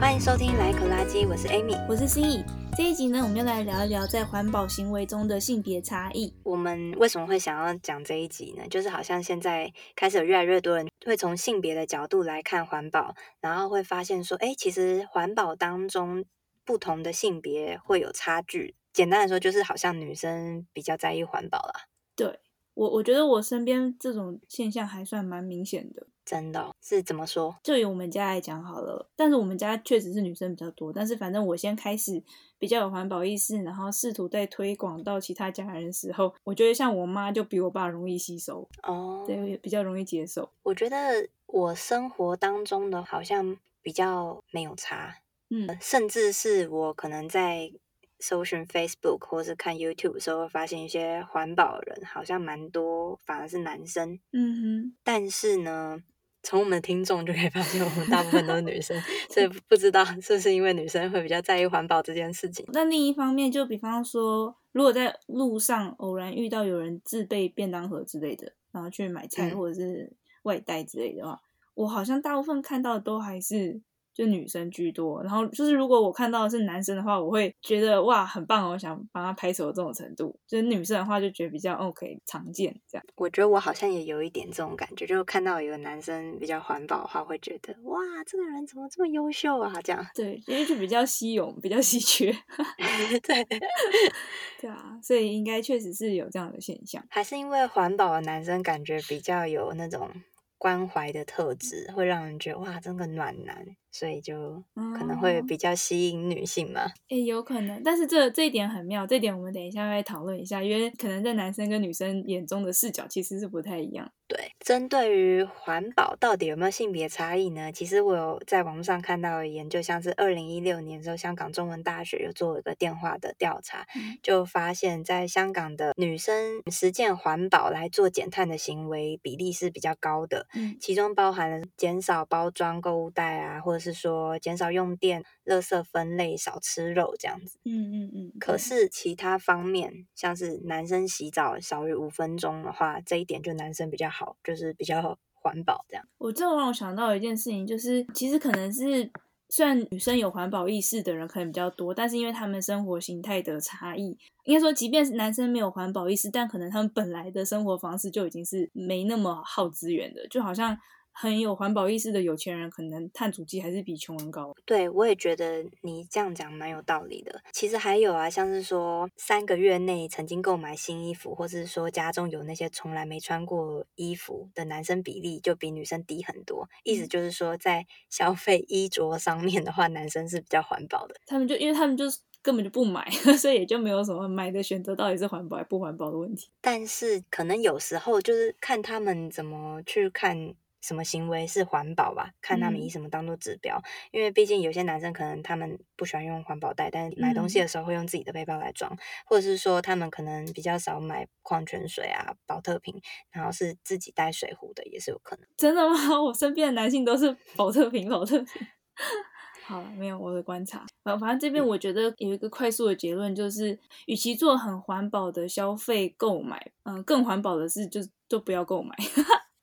欢迎收听来一口垃圾，我是 Amy，我是心怡。这一集呢，我们要来聊一聊在环保行为中的性别差异。我们为什么会想要讲这一集呢？就是好像现在开始有越来越多人会从性别的角度来看环保，然后会发现说，哎，其实环保当中不同的性别会有差距。简单来说，就是好像女生比较在意环保啦。对，我，我觉得我身边这种现象还算蛮明显的。真的哦？是怎么说？就以我们家来讲好了，但是我们家确实是女生比较多，但是反正我先开始比较有环保意识，然后试图在推广到其他家人的时候，我觉得像我妈就比我爸容易吸收哦，对，比较容易接受。我觉得我生活当中的好像比较没有差，嗯，甚至是我可能在搜寻 Facebook 或是看 YouTube 的时候，发现一些环保人好像蛮多，反而是男生，嗯哼，但是呢。从我们的听众就可以发现，我们大部分都是女生，所以不知道是不是因为女生会比较在意环保这件事情。那另一方面，就比方说，如果在路上偶然遇到有人自备便当盒之类的，然后去买菜或者是外带之类的话，嗯、我好像大部分看到的都还是。就女生居多，然后就是如果我看到的是男生的话，我会觉得哇很棒哦，我想帮他拍手的这种程度。就是女生的话就觉得比较 OK，常见这样。我觉得我好像也有一点这种感觉，就看到有个男生比较环保的话，会觉得哇这个人怎么这么优秀啊？这样对，因为就比较稀有，比较稀缺。对 对啊，所以应该确实是有这样的现象。还是因为环保的男生感觉比较有那种关怀的特质，会让人觉得哇真的暖男。所以就可能会比较吸引女性嘛？哎、嗯，有可能，但是这这一点很妙，这一点我们等一下会讨论一下，因为可能在男生跟女生眼中的视角其实是不太一样。对，针对于环保到底有没有性别差异呢？其实我有在网络上看到的研究，像是二零一六年的时候，香港中文大学有做一个电话的调查，嗯、就发现，在香港的女生实践环保来做减碳的行为比例是比较高的，嗯，其中包含了减少包装购物袋啊，或者是说减少用电、垃圾分类、少吃肉这样子。嗯嗯嗯。可是其他方面，像是男生洗澡少于五分钟的话，这一点就男生比较好，就是比较环保这样。我这让我想到一件事情，就是其实可能是虽然女生有环保意识的人可能比较多，但是因为他们生活形态的差异，应该说，即便是男生没有环保意识，但可能他们本来的生活方式就已经是没那么耗资源的，就好像。很有环保意识的有钱人，可能碳足迹还是比穷人高。对，我也觉得你这样讲蛮有道理的。其实还有啊，像是说三个月内曾经购买新衣服，或是说家中有那些从来没穿过衣服的男生比例，就比女生低很多。意思就是说，在消费衣着上面的话，男生是比较环保的。他们就因为他们就是根本就不买，所以也就没有什么买的选择，到底是环保还不环保的问题。但是可能有时候就是看他们怎么去看。什么行为是环保吧？看他们以什么当做指标，嗯、因为毕竟有些男生可能他们不喜欢用环保袋，但是买东西的时候会用自己的背包来装，嗯、或者是说他们可能比较少买矿泉水啊、保特瓶，然后是自己带水壶的，也是有可能。真的吗？我身边的男性都是保特瓶，保特瓶。好了，没有我的观察。反正这边我觉得有一个快速的结论，就是与其做很环保的消费购买，嗯，更环保的是就就不要购买。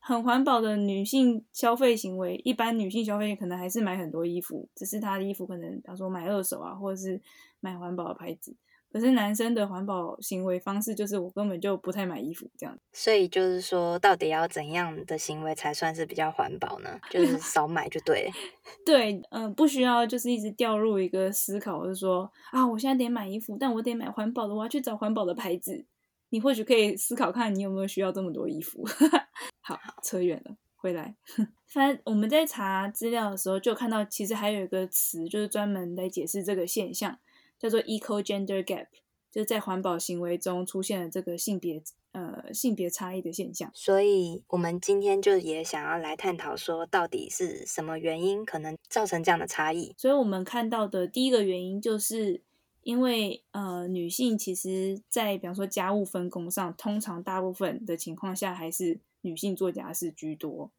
很环保的女性消费行为，一般女性消费可能还是买很多衣服，只是她的衣服可能，比方说买二手啊，或者是买环保的牌子。可是男生的环保行为方式就是我根本就不太买衣服这样。所以就是说，到底要怎样的行为才算是比较环保呢？就 是少买就对。对，嗯、呃，不需要就是一直掉入一个思考，就是说啊，我现在得买衣服，但我得买环保的，我要去找环保的牌子。你或许可以思考看，你有没有需要这么多衣服。好，扯远了，回来。反正我们在查资料的时候，就看到其实还有一个词，就是专门来解释这个现象，叫做 eco-gender gap，就是在环保行为中出现了这个性别呃性别差异的现象。所以我们今天就也想要来探讨说，到底是什么原因可能造成这样的差异。所以我们看到的第一个原因就是。因为呃，女性其实，在比方说家务分工上，通常大部分的情况下还是女性做家事居多。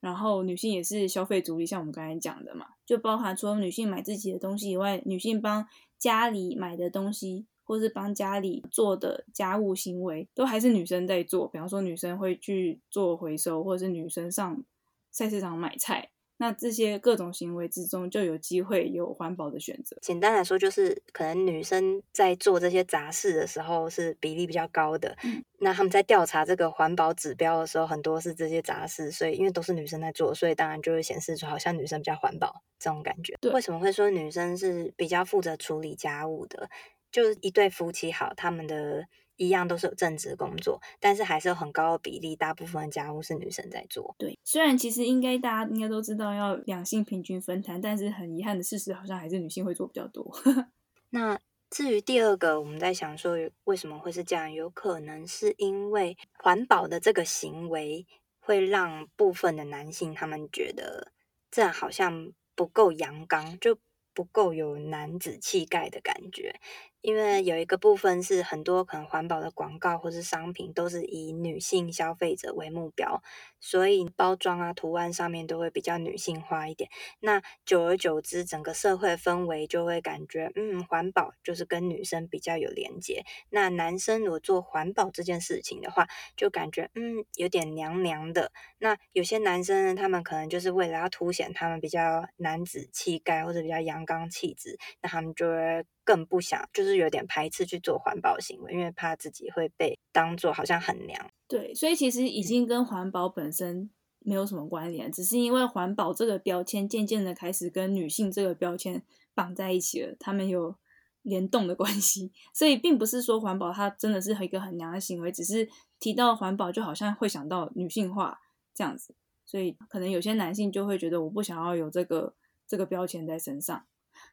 然后女性也是消费主力，像我们刚才讲的嘛，就包含除了女性买自己的东西以外，女性帮家里买的东西，或是帮家里做的家务行为，都还是女生在做。比方说，女生会去做回收，或者是女生上菜市场买菜。那这些各种行为之中，就有机会有环保的选择。简单来说，就是可能女生在做这些杂事的时候是比例比较高的。嗯、那他们在调查这个环保指标的时候，很多是这些杂事，所以因为都是女生在做，所以当然就会显示出好像女生比较环保这种感觉。对，为什么会说女生是比较负责处理家务的？就是一对夫妻好，他们的。一样都是有正职工作，但是还是有很高的比例，大部分的家务是女生在做。对，虽然其实应该大家应该都知道要两性平均分摊，但是很遗憾的事实好像还是女性会做比较多。那至于第二个，我们在想说为什么会是这样，有可能是因为环保的这个行为会让部分的男性他们觉得这样好像不够阳刚，就不够有男子气概的感觉。因为有一个部分是很多可能环保的广告或是商品都是以女性消费者为目标，所以包装啊、图案上面都会比较女性化一点。那久而久之，整个社会氛围就会感觉，嗯，环保就是跟女生比较有连接。那男生如果做环保这件事情的话，就感觉嗯有点娘娘的。那有些男生呢，他们可能就是为了要凸显他们比较男子气概或者比较阳刚气质，那他们就会。更不想，就是有点排斥去做环保行为，因为怕自己会被当做好像很娘。对，所以其实已经跟环保本身没有什么关联，只是因为环保这个标签渐渐的开始跟女性这个标签绑在一起了，他们有联动的关系。所以并不是说环保它真的是一个很娘的行为，只是提到环保就好像会想到女性化这样子，所以可能有些男性就会觉得我不想要有这个这个标签在身上。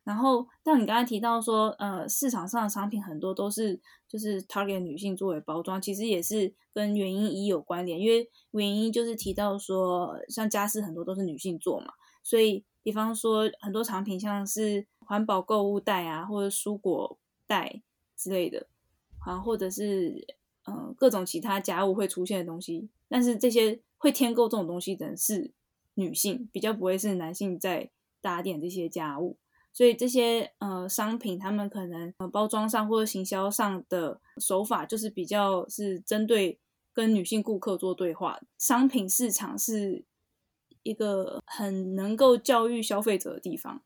然后，但你刚才提到说，呃，市场上的商品很多都是就是 target 女性作为包装，其实也是跟原因一有关联，因为原因就是提到说，像家饰很多都是女性做嘛，所以比方说很多产品像是环保购物袋啊，或者蔬果袋之类的，啊，或者是嗯、各种其他家务会出现的东西，但是这些会添购这种东西的人是女性，比较不会是男性在打点这些家务。所以这些呃商品，他们可能呃包装上或者行销上的手法，就是比较是针对跟女性顾客做对话。商品市场是一个很能够教育消费者的地方。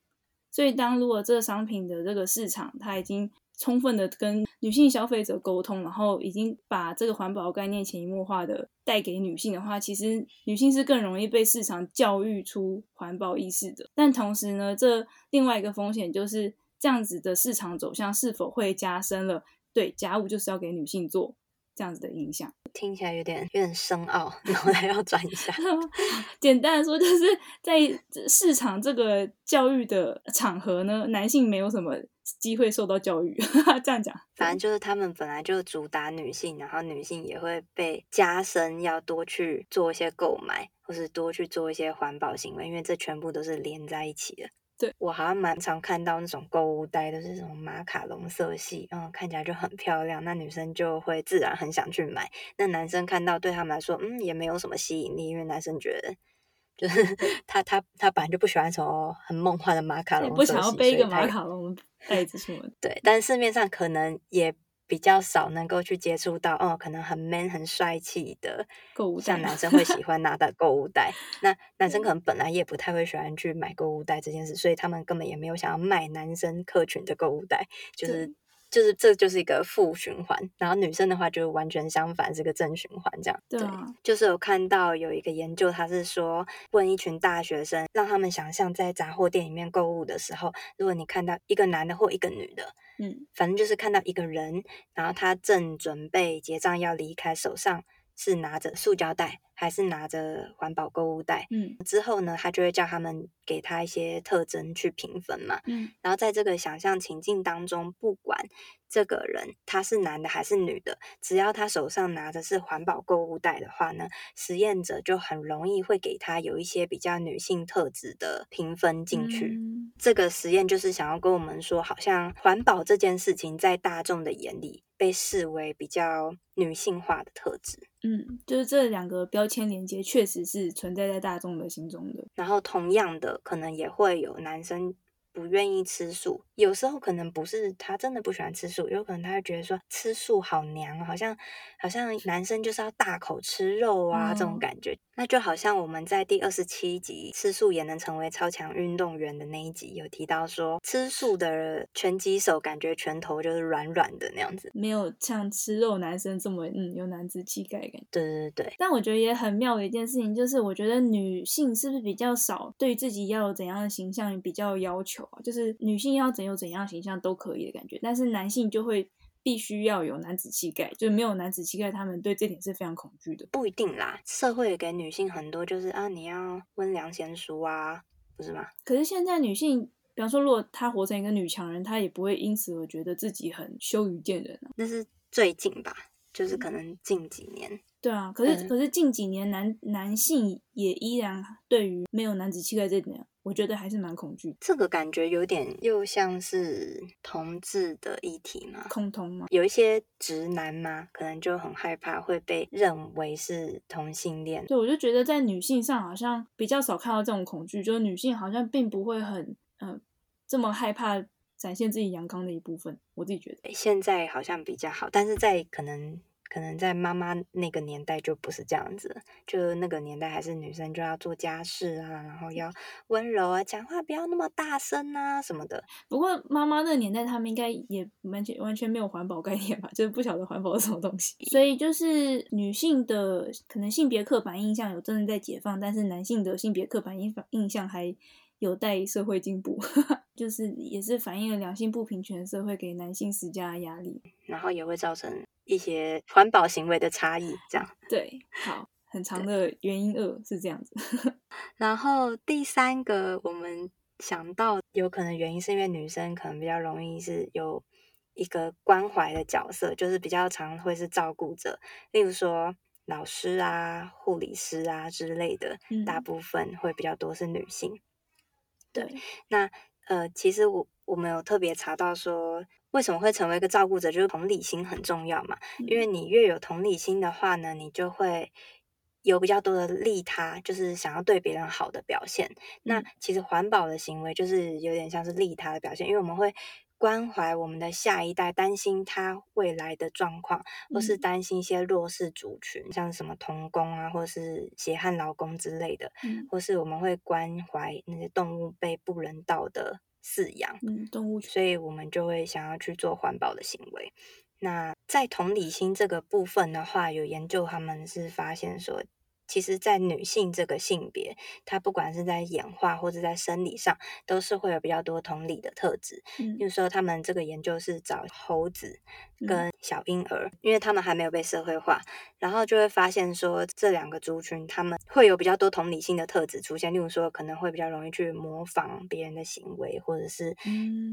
所以当如果这个商品的这个市场，它已经充分的跟女性消费者沟通，然后已经把这个环保概念潜移默化的带给女性的话，其实女性是更容易被市场教育出环保意识的。但同时呢，这另外一个风险就是这样子的市场走向是否会加深了对家务就是要给女性做这样子的影响？听起来有点有点深奥，脑袋要转一下。简单的说，就是在市场这个教育的场合呢，男性没有什么。机会受到教育，这样讲，反正就是他们本来就主打女性，然后女性也会被加深要多去做一些购买，或是多去做一些环保行为，因为这全部都是连在一起的。对，我好像蛮常看到那种购物袋都是什么马卡龙色系，嗯，看起来就很漂亮，那女生就会自然很想去买。那男生看到对他们来说，嗯，也没有什么吸引力，因为男生觉得。就是 他他他本来就不喜欢什么很梦幻的马卡龙，不想要背一个马卡龙 袋子出门。对，但市面上可能也比较少能够去接触到，哦，可能很 man 很帅气的购物袋，像男生会喜欢拿的购物袋。那男生可能本来也不太会喜欢去买购物袋这件事，所以他们根本也没有想要卖男生客群的购物袋，就是。就是这就是一个负循环，然后女生的话就完全相反，是个正循环这样。对，啊、对，就是有看到有一个研究，他是说问一群大学生，让他们想象在杂货店里面购物的时候，如果你看到一个男的或一个女的，嗯，反正就是看到一个人，然后他正准备结账要离开，手上是拿着塑胶袋。还是拿着环保购物袋，嗯，之后呢，他就会叫他们给他一些特征去评分嘛，嗯，然后在这个想象情境当中，不管这个人他是男的还是女的，只要他手上拿的是环保购物袋的话呢，实验者就很容易会给他有一些比较女性特质的评分进去。嗯，这个实验就是想要跟我们说，好像环保这件事情在大众的眼里被视为比较女性化的特质。嗯，就是这两个标签连接确实是存在在大众的心中的。然后同样的，可能也会有男生不愿意吃素，有时候可能不是他真的不喜欢吃素，有可能他会觉得说吃素好娘，好像好像男生就是要大口吃肉啊、嗯、这种感觉。那就好像我们在第二十七集吃素也能成为超强运动员的那一集有提到说，吃素的拳击手感觉拳头就是软软的那样子，没有像吃肉男生这么嗯有男子气概感。对对对。但我觉得也很妙的一件事情就是，我觉得女性是不是比较少对自己要有怎样的形象比较要求？就是女性要怎有怎样形象都可以的感觉，但是男性就会必须要有男子气概，就是没有男子气概，他们对这点是非常恐惧的。不一定啦，社会给女性很多就是啊，你要温良贤淑啊，不是吗？可是现在女性，比方说，如果她活成一个女强人，她也不会因此而觉得自己很羞于见人啊。那是最近吧，就是可能近几年。嗯对啊，可是、嗯、可是近几年男男性也依然对于没有男子气概这点，我觉得还是蛮恐惧。这个感觉有点又像是同志的议题嘛，恐同吗。有一些直男嘛，可能就很害怕会被认为是同性恋。对，我就觉得在女性上好像比较少看到这种恐惧，就是女性好像并不会很嗯、呃、这么害怕展现自己阳刚的一部分。我自己觉得现在好像比较好，但是在可能。可能在妈妈那个年代就不是这样子，就那个年代还是女生就要做家事啊，然后要温柔啊，讲话不要那么大声啊什么的。不过妈妈那个年代，他们应该也完全完全没有环保概念吧，就是不晓得环保是什么东西。所以就是女性的可能性别刻板印象有真的在解放，但是男性的性别刻板印印象还有待社会进步，就是也是反映了两性不平权社会给男性施加的压力，然后也会造成。一些环保行为的差异，这样对，好，很长的原因二是这样子。然后第三个，我们想到有可能原因是因为女生可能比较容易是有一个关怀的角色，就是比较常会是照顾者，例如说老师啊、护理师啊之类的，嗯、大部分会比较多是女性。对，那呃，其实我我们有特别查到说。为什么会成为一个照顾者？就是同理心很重要嘛。因为你越有同理心的话呢，你就会有比较多的利他，就是想要对别人好的表现。那其实环保的行为就是有点像是利他的表现，因为我们会关怀我们的下一代，担心他未来的状况，或是担心一些弱势族群，像什么童工啊，或是血汗劳工之类的，或是我们会关怀那些动物被不人道的。饲养，嗯，动物，所以我们就会想要去做环保的行为。那在同理心这个部分的话，有研究他们是发现说，其实，在女性这个性别，她不管是在演化或者在生理上，都是会有比较多同理的特质。嗯，比如说，他们这个研究是找猴子跟小婴儿，嗯，因为他们还没有被社会化，然后就会发现说，这两个族群他们会有比较多同理心的特质出现。例如说，可能会比较容易去模仿别人的行为，或者是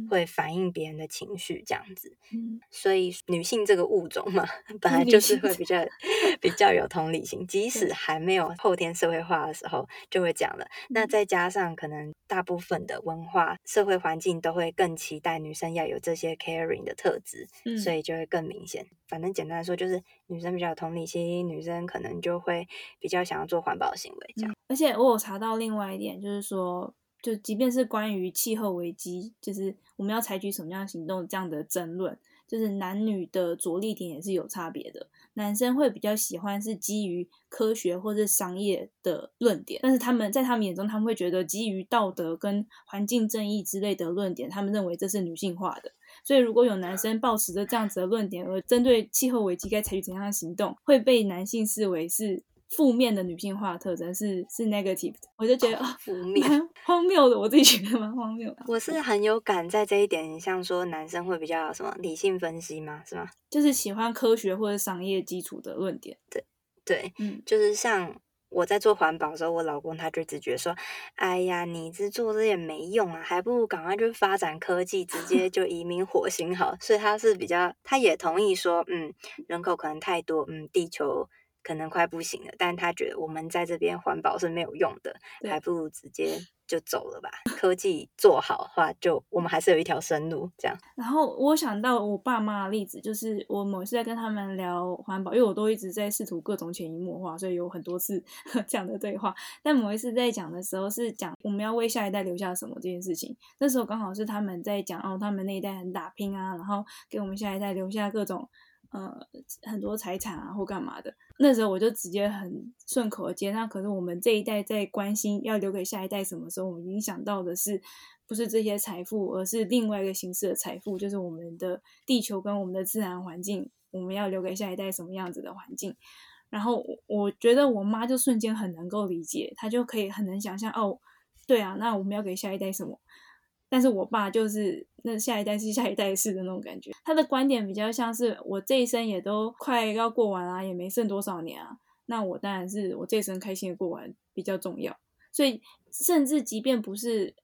会反映别人的情绪这样子。嗯，所以女性这个物种嘛，本来就是会比较 比较有同理心，即使还没。没有后天社会化的时候就会讲了，那再加上可能大部分的文化社会环境都会更期待女生要有这些 caring 的特质，嗯，所以就会更明明显。反正简单来说，就是女生比较有同理心，女生可能就会比较想要做环保行为这样。而且我有查到另外一点，就是说，就即便是关于气候危机，就是我们要采取什么样的行动这样的争论。就是男女的着力点也是有差别的，男生会比较喜欢是基于科学或者商业的论点，但是他们在他们眼中，他们会觉得基于道德跟环境正义之类的论点，他们认为这是女性化的。所以如果有男生抱持着这样子的论点，而针对气候危机该采取怎样的行动，会被男性视为是。负面的女性化特征是是 negative 的，我就觉得啊，负、哦、面 荒谬的，我自己觉得蛮荒谬的。我是很有感在这一点，像说男生会比较什么理性分析吗？是吗？就是喜欢科学或者商业基础的论点。对对，嗯，就是像我在做环保的时候，我老公他就直觉说，哎呀，你这做这也没用啊，还不如赶快就发展科技，直接就移民火星好。所以他是比较，他也同意说，嗯，人口可能太多，嗯，地球。可能快不行了，但他觉得我们在这边环保是没有用的，还不如直接就走了吧。科技做好的话，就我们还是有一条生路。这样。然后我想到我爸妈的例子，就是我某一次在跟他们聊环保，因为我都一直在试图各种潜移默化，所以有很多次 这样的对话。但某一次在讲的时候，是讲我们要为下一代留下什么这件事情。那时候刚好是他们在讲哦，他们那一代很打拼啊，然后给我们下一代留下各种。呃，很多财产啊，或干嘛的，那时候我就直接很顺口而接。那可是我们这一代在关心要留给下一代什么时候，我们影响到的是不是这些财富，而是另外一个形式的财富，就是我们的地球跟我们的自然环境，我们要留给下一代什么样子的环境。然后我觉得我妈就瞬间很能够理解，她就可以很能想象，哦，对啊，那我们要给下一代什么？但是我爸就是那下一代是下一代式的那种感觉，他的观点比较像是我这一生也都快要过完啊，也没剩多少年啊，那我当然是我这一生开心的过完比较重要。所以甚至即便不是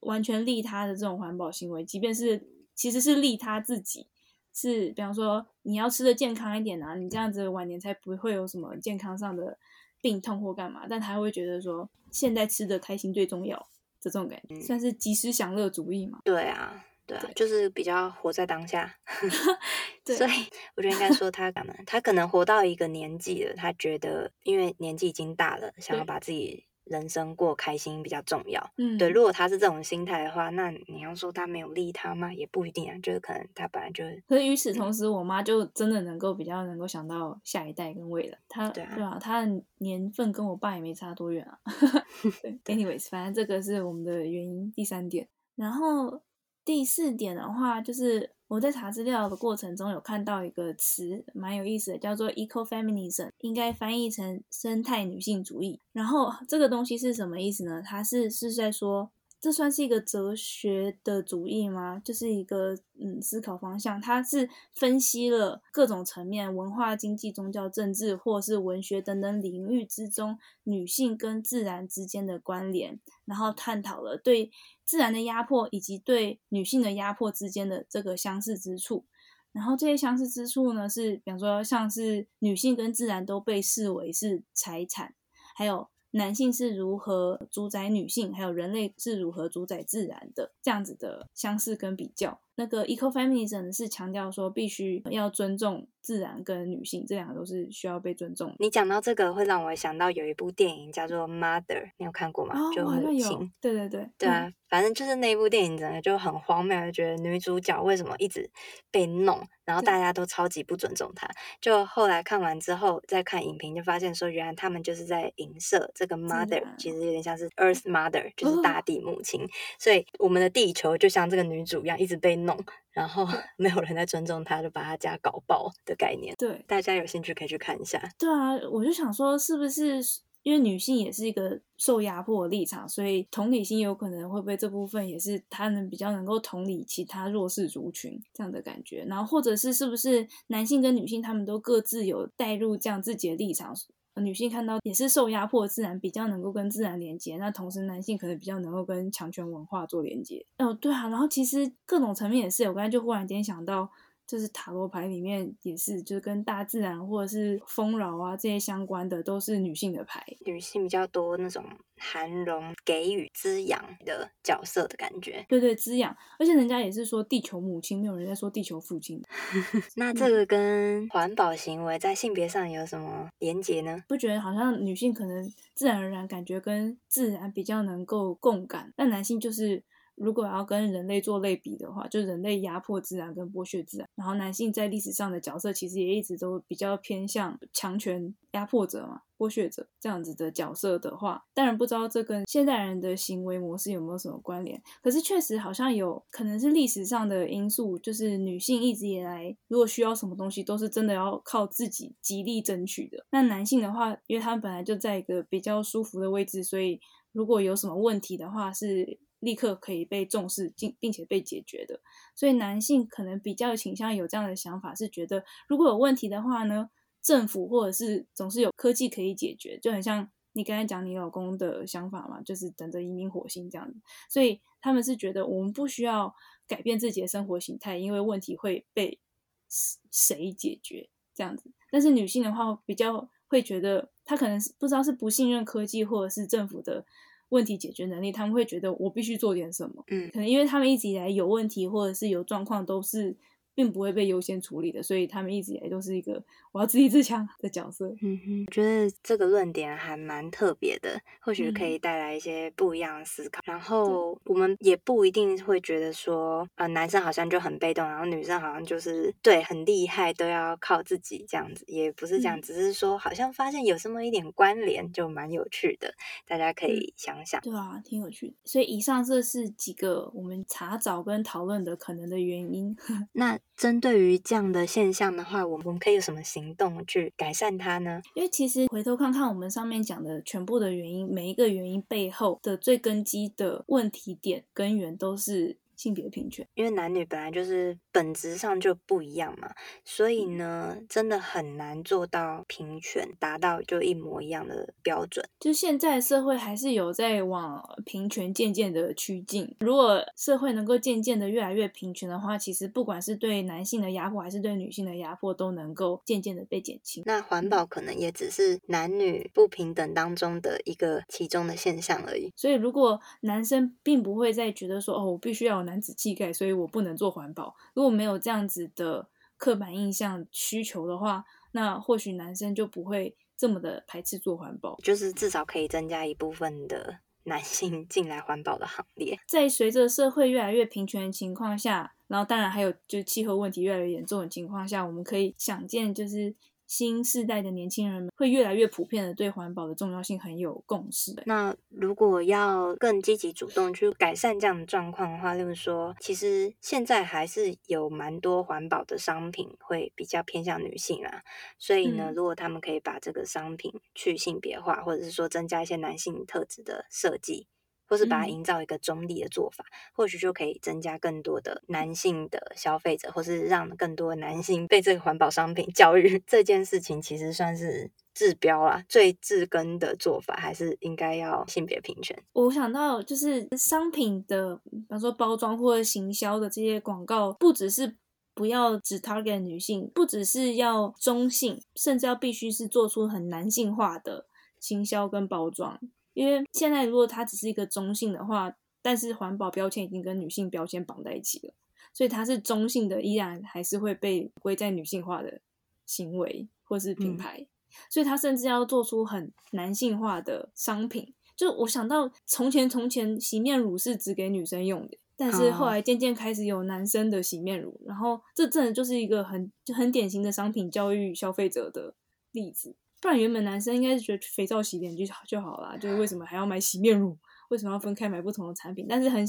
完全利他的这种环保行为，即便是其实是利他自己，是比方说你要吃的健康一点啊，你这样子晚年才不会有什么健康上的病痛或干嘛，但他会觉得说现在吃的开心最重要。这种感觉、嗯、算是及时享乐主义嘛？对啊，对啊，对就是比较活在当下。对所以我觉得应该说他可能他可能活到一个年纪了，他觉得因为年纪已经大了，想要把自己。人生过开心比较重要，嗯，对。如果他是这种心态的话，那你要说他没有利他吗？也不一定啊，就是可能他本来就。可是与此同时，我妈就真的能够比较能够想到下一代跟未来，她对啊，对啊，她的年份跟我爸也没差多远啊。对，anyways，反正这个是我们的原因。第三点，然后第四点的话就是。我在查资料的过程中有看到一个词，蛮有意思的，叫做 ecofeminism，应该翻译成生态女性主义。然后这个东西是什么意思呢？它是是在说。这算是一个哲学的主义吗？就是一个嗯思考方向，它是分析了各种层面，文化、经济、宗教、政治，或是文学等等领域之中女性跟自然之间的关联，然后探讨了对自然的压迫以及对女性的压迫之间的这个相似之处。然后这些相似之处呢，是比方说像是女性跟自然都被视为是财产，还有。男性是如何主宰女性，还有人类是如何主宰自然的，这样子的相似跟比较。那个 ecofeminism 是强调说必须要尊重自然跟女性，这两个都是需要被尊重。你讲到这个，会让我想到有一部电影叫做《Mother》，你有看过吗？哦、就很有。对对对。对啊，嗯、反正就是那部电影，整个就很荒谬，就觉得女主角为什么一直被弄，然后大家都超级不尊重她。就后来看完之后，再看影评，就发现说，原来他们就是在影射这个 Mother，然其实有点像是 Earth Mother，就是大地母亲。哦、所以我们的地球就像这个女主一样，一直被弄。然后 没有人在尊重她，就把她家搞爆的概念。对，大家有兴趣可以去看一下。对啊，我就想说，是不是因为女性也是一个受压迫的立场，所以同理心有可能会被这部分也是他能比较能够同理其他弱势族群这样的感觉。然后或者是是不是男性跟女性他们都各自有带入这样自己的立场？女性看到也是受压迫，自然比较能够跟自然连接。那同时，男性可能比较能够跟强权文化做连接。哦，对啊，然后其实各种层面也是。我刚才就忽然间想到。就是塔罗牌里面也是，就是跟大自然或者是丰饶啊这些相关的，都是女性的牌，女性比较多那种含容、给予、滋养的角色的感觉。对对，滋养，而且人家也是说地球母亲，没有人在说地球父亲。那这个跟环保行为在性别上有什么连结呢？不觉得好像女性可能自然而然感觉跟自然比较能够共感，但男性就是。如果要跟人类做类比的话，就人类压迫自然跟剥削自然，然后男性在历史上的角色其实也一直都比较偏向强权压迫者嘛、剥削者这样子的角色的话，当然不知道这跟现代人的行为模式有没有什么关联。可是确实好像有可能是历史上的因素，就是女性一直以来如果需要什么东西，都是真的要靠自己极力争取的。那男性的话，因为他们本来就在一个比较舒服的位置，所以如果有什么问题的话是。立刻可以被重视，并并且被解决的，所以男性可能比较倾向有这样的想法，是觉得如果有问题的话呢，政府或者是总是有科技可以解决，就很像你刚才讲你老公的想法嘛，就是等着移民火星这样子，所以他们是觉得我们不需要改变自己的生活形态，因为问题会被谁解决这样子，但是女性的话比较会觉得她可能是不知道是不信任科技，或者是政府的问题解决能力，他们会觉得我必须做点什么。嗯，可能因为他们一直以来有问题或者是有状况都是。并不会被优先处理的，所以他们一直以来都是一个我要自立自强的角色。嗯哼，我觉得这个论点还蛮特别的，或许可以带来一些不一样的思考。嗯、然后我们也不一定会觉得说，呃，男生好像就很被动，然后女生好像就是对很厉害，都要靠自己这样子，也不是这样，嗯、只是说好像发现有这么一点关联，就蛮有趣的，大家可以想想。对啊，挺有趣的。所以以上这是几个我们查找跟讨论的可能的原因。那。针对于这样的现象的话，我们可以有什么行动去改善它呢？因为其实回头看看我们上面讲的全部的原因，每一个原因背后的最根基的问题点根源都是。性别平权，因为男女本来就是本质上就不一样嘛，所以呢，真的很难做到平权，达到就一模一样的标准。就现在社会还是有在往平权渐渐的趋近。如果社会能够渐渐的越来越平权的话，其实不管是对男性的压迫还是对女性的压迫，都能够渐渐的被减轻。那环保可能也只是男女不平等当中的一个其中的现象而已。所以，如果男生并不会再觉得说，哦，我必须要。男子气概，所以我不能做环保。如果没有这样子的刻板印象需求的话，那或许男生就不会这么的排斥做环保。就是至少可以增加一部分的 男性进来环保的行列。在随着社会越来越平权的情况下，然后当然还有就是气候问题越来越严重的情况下，我们可以想见就是。新世代的年轻人们会越来越普遍的对环保的重要性很有共识。那如果要更积极主动去改善这样的状况的话，例如说，其实现在还是有蛮多环保的商品会比较偏向女性啦。所以呢，如果他们可以把这个商品去性别化，或者是说增加一些男性特质的设计。或是把它营造一个中立的做法，嗯、或许就可以增加更多的男性的消费者，或是让更多男性被这个环保商品教育。这件事情其实算是治标啦，最治根的做法还是应该要性别平权。我想到就是商品的，比方说包装或者行销的这些广告，不只是不要只 target 女性，不只是要中性，甚至要必须是做出很男性化的行销跟包装。因为现在如果它只是一个中性的话，但是环保标签已经跟女性标签绑在一起了，所以它是中性的，依然还是会被归在女性化的行为或是品牌，嗯、所以它甚至要做出很男性化的商品。就我想到从前从前洗面乳是只给女生用的，但是后来渐渐开始有男生的洗面乳，哦、然后这真的就是一个很就很典型的商品教育消费者的例子。不然原本男生应该是觉得肥皂洗脸就好就好啦，就是为什么还要买洗面乳？为什么要分开买不同的产品？但是很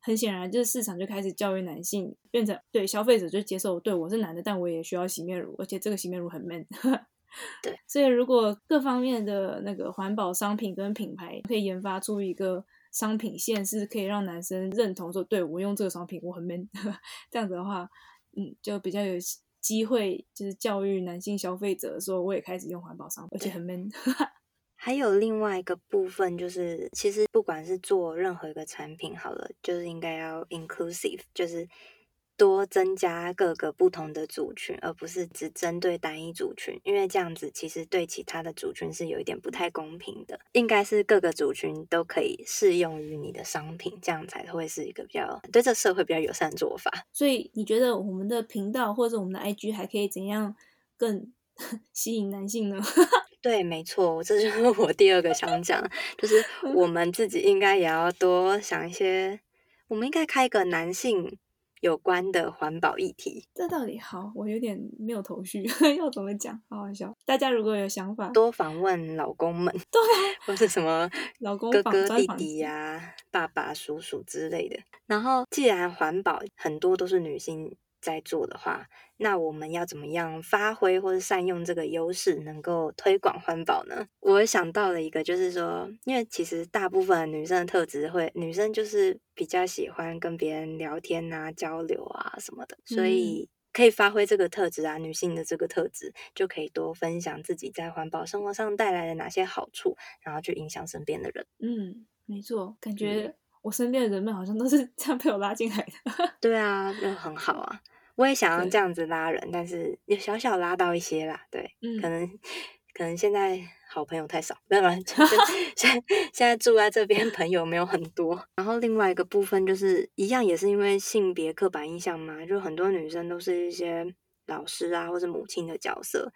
很显然，就是市场就开始教育男性，变成对消费者就接受，对我是男的，但我也需要洗面乳，而且这个洗面乳很 man。对，所以如果各方面的那个环保商品跟品牌可以研发出一个商品线，是可以让男生认同说，对我用这个商品我很 man，这样子的话，嗯，就比较有。机会就是教育男性消费者，说我也开始用环保商品，而且很 man。还有另外一个部分，就是其实不管是做任何一个产品，好了，就是应该要 inclusive，就是。多增加各个不同的族群，而不是只针对单一族群，因为这样子其实对其他的族群是有一点不太公平的。应该是各个族群都可以适用于你的商品，这样才会是一个比较对这社会比较友善的做法。所以你觉得我们的频道或者我们的 IG 还可以怎样更 吸引男性呢？对，没错，这就是 我第二个想讲，就是我们自己应该也要多想一些，我们应该开一个男性。有关的环保议题，这到底好？我有点没有头绪，要怎么讲？好好笑。大家如果有想法，多访问老公们，对，或是什么老公哥哥弟弟呀、啊、爸爸叔叔之类的。然后，既然环保很多都是女性。在做的话，那我们要怎么样发挥或者善用这个优势，能够推广环保呢？我想到了一个，就是说，因为其实大部分女生的特质会，女生就是比较喜欢跟别人聊天啊、交流啊什么的，所以可以发挥这个特质啊，女性的这个特质就可以多分享自己在环保生活上带来的哪些好处，然后去影响身边的人。嗯，没错，感觉我身边的人们好像都是 这样被我拉进来的。对啊，就很好啊。我也想要这样子拉人，但是有小小拉到一些啦，对，嗯、可能可能现在好朋友太少，当然 现现在住在这边朋友没有很多。然后另外一个部分就是一样，也是因为性别刻板印象嘛，就很多女生都是一些老师啊，或者母亲的角色。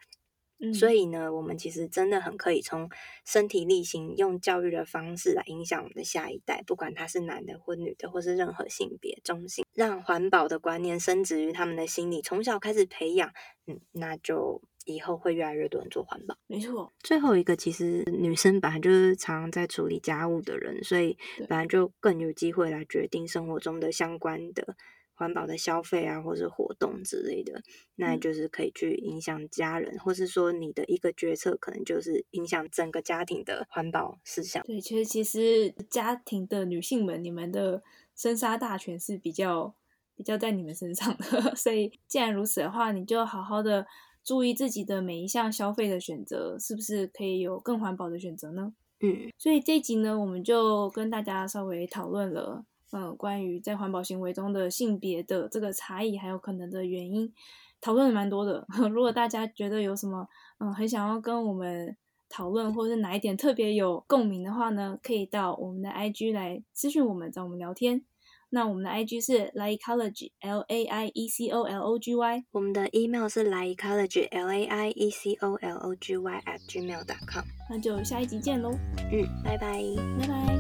嗯、所以呢，我们其实真的很可以从身体力行，用教育的方式来影响我们的下一代，不管他是男的或女的，或是任何性别中性，让环保的观念深植于他们的心里，从小开始培养，嗯，那就以后会越来越多人做环保。没错。最后一个，其实女生本来就是常常在处理家务的人，所以本来就更有机会来决定生活中的相关的。环保的消费啊，或是活动之类的，那就是可以去影响家人，嗯、或是说你的一个决策，可能就是影响整个家庭的环保思想。对，其实其实家庭的女性们，你们的生杀大权是比较比较在你们身上的，所以既然如此的话，你就好好的注意自己的每一项消费的选择，是不是可以有更环保的选择呢？嗯，所以这一集呢，我们就跟大家稍微讨论了。嗯，关于在环保行为中的性别的这个差异，还有可能的原因，讨论蛮多的。如果大家觉得有什么嗯很想要跟我们讨论，或者是哪一点特别有共鸣的话呢，可以到我们的 IG 来咨询我们，找我们聊天。那我们的 IG 是 laiecology L A I E C O L O G Y，我们的 email 是 laiecology L A I E C O L O G Y at gmail dot com。那就下一集见喽。嗯，拜拜，拜拜。